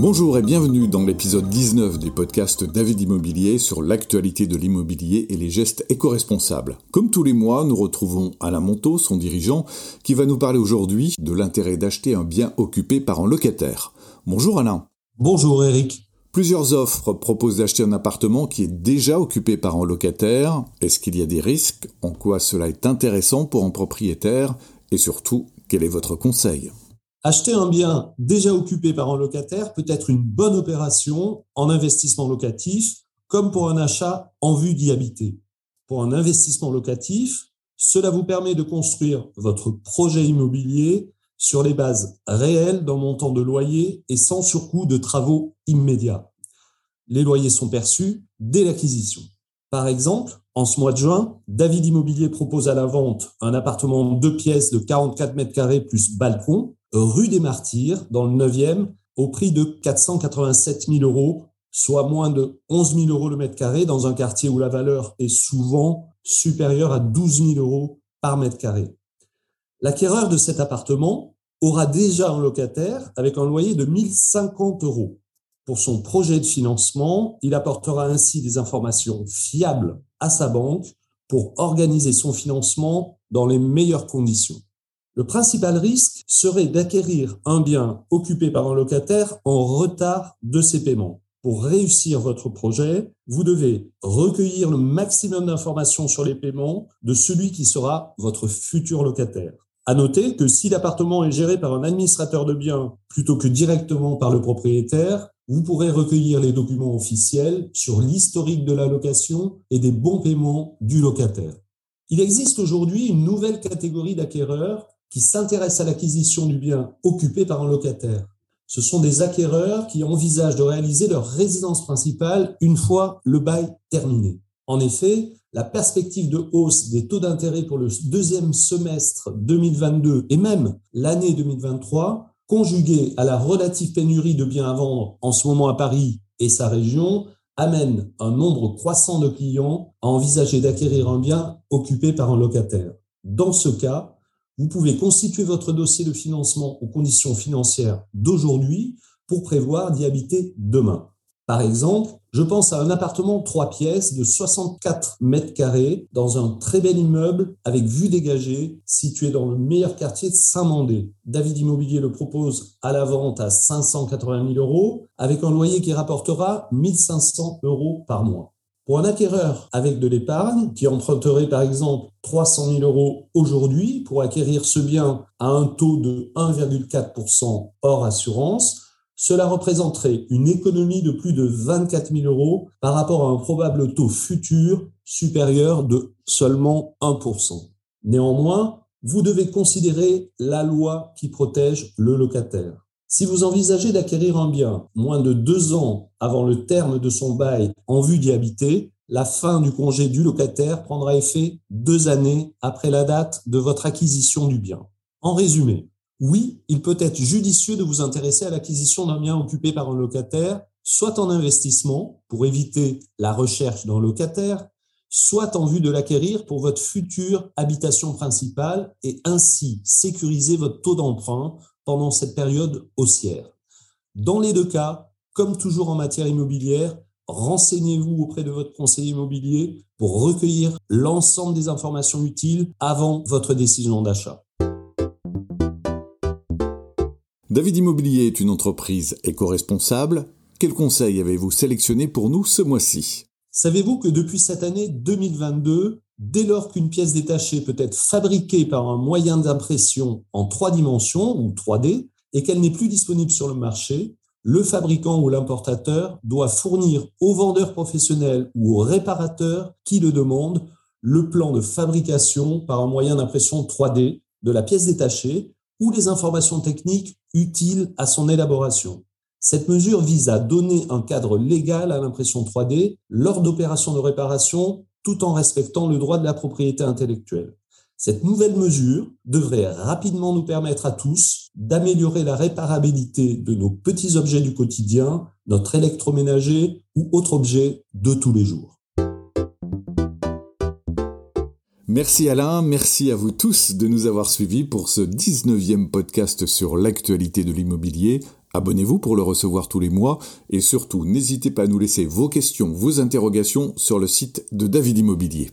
Bonjour et bienvenue dans l'épisode 19 du podcast David Immobilier sur l'actualité de l'immobilier et les gestes éco-responsables. Comme tous les mois, nous retrouvons Alain Monteau, son dirigeant, qui va nous parler aujourd'hui de l'intérêt d'acheter un bien occupé par un locataire. Bonjour Alain. Bonjour Eric. Plusieurs offres proposent d'acheter un appartement qui est déjà occupé par un locataire. Est-ce qu'il y a des risques? En quoi cela est intéressant pour un propriétaire? Et surtout, quel est votre conseil? Acheter un bien déjà occupé par un locataire peut être une bonne opération en investissement locatif, comme pour un achat en vue d'y habiter. Pour un investissement locatif, cela vous permet de construire votre projet immobilier sur les bases réelles d'un montant de loyer et sans surcoût de travaux immédiats. Les loyers sont perçus dès l'acquisition. Par exemple, en ce mois de juin, David Immobilier propose à la vente un appartement en deux pièces de 44 mètres carrés plus balcon rue des Martyrs, dans le 9e, au prix de 487 000 euros, soit moins de 11 000 euros le mètre carré, dans un quartier où la valeur est souvent supérieure à 12 000 euros par mètre carré. L'acquéreur de cet appartement aura déjà un locataire avec un loyer de 1050 euros. Pour son projet de financement, il apportera ainsi des informations fiables à sa banque pour organiser son financement dans les meilleures conditions. Le principal risque serait d'acquérir un bien occupé par un locataire en retard de ses paiements. Pour réussir votre projet, vous devez recueillir le maximum d'informations sur les paiements de celui qui sera votre futur locataire. À noter que si l'appartement est géré par un administrateur de biens plutôt que directement par le propriétaire, vous pourrez recueillir les documents officiels sur l'historique de la location et des bons paiements du locataire. Il existe aujourd'hui une nouvelle catégorie d'acquéreurs qui s'intéressent à l'acquisition du bien occupé par un locataire. Ce sont des acquéreurs qui envisagent de réaliser leur résidence principale une fois le bail terminé. En effet, la perspective de hausse des taux d'intérêt pour le deuxième semestre 2022 et même l'année 2023, conjuguée à la relative pénurie de biens à vendre en ce moment à Paris et sa région, amène un nombre croissant de clients à envisager d'acquérir un bien occupé par un locataire. Dans ce cas, vous pouvez constituer votre dossier de financement aux conditions financières d'aujourd'hui pour prévoir d'y habiter demain. Par exemple, je pense à un appartement trois pièces de 64 mètres carrés dans un très bel immeuble avec vue dégagée situé dans le meilleur quartier de Saint-Mandé. David Immobilier le propose à la vente à 580 000 euros avec un loyer qui rapportera 1500 euros par mois. Pour un acquéreur avec de l'épargne, qui emprunterait par exemple 300 000 euros aujourd'hui pour acquérir ce bien à un taux de 1,4% hors assurance, cela représenterait une économie de plus de 24 000 euros par rapport à un probable taux futur supérieur de seulement 1%. Néanmoins, vous devez considérer la loi qui protège le locataire. Si vous envisagez d'acquérir un bien moins de deux ans avant le terme de son bail en vue d'y habiter, la fin du congé du locataire prendra effet deux années après la date de votre acquisition du bien. En résumé, oui, il peut être judicieux de vous intéresser à l'acquisition d'un bien occupé par un locataire, soit en investissement pour éviter la recherche d'un locataire, soit en vue de l'acquérir pour votre future habitation principale et ainsi sécuriser votre taux d'emprunt pendant cette période haussière. Dans les deux cas, comme toujours en matière immobilière, renseignez-vous auprès de votre conseiller immobilier pour recueillir l'ensemble des informations utiles avant votre décision d'achat. David Immobilier est une entreprise éco-responsable. Quels conseils avez-vous sélectionné pour nous ce mois-ci? Savez-vous que depuis cette année 2022, Dès lors qu'une pièce détachée peut être fabriquée par un moyen d'impression en trois dimensions ou 3D et qu'elle n'est plus disponible sur le marché, le fabricant ou l'importateur doit fournir au vendeur professionnel ou au réparateur qui le demande le plan de fabrication par un moyen d'impression 3D de la pièce détachée ou les informations techniques utiles à son élaboration. Cette mesure vise à donner un cadre légal à l'impression 3D lors d'opérations de réparation tout en respectant le droit de la propriété intellectuelle. Cette nouvelle mesure devrait rapidement nous permettre à tous d'améliorer la réparabilité de nos petits objets du quotidien, notre électroménager ou autre objet de tous les jours. Merci Alain, merci à vous tous de nous avoir suivis pour ce 19e podcast sur l'actualité de l'immobilier. Abonnez-vous pour le recevoir tous les mois et surtout n'hésitez pas à nous laisser vos questions, vos interrogations sur le site de David Immobilier.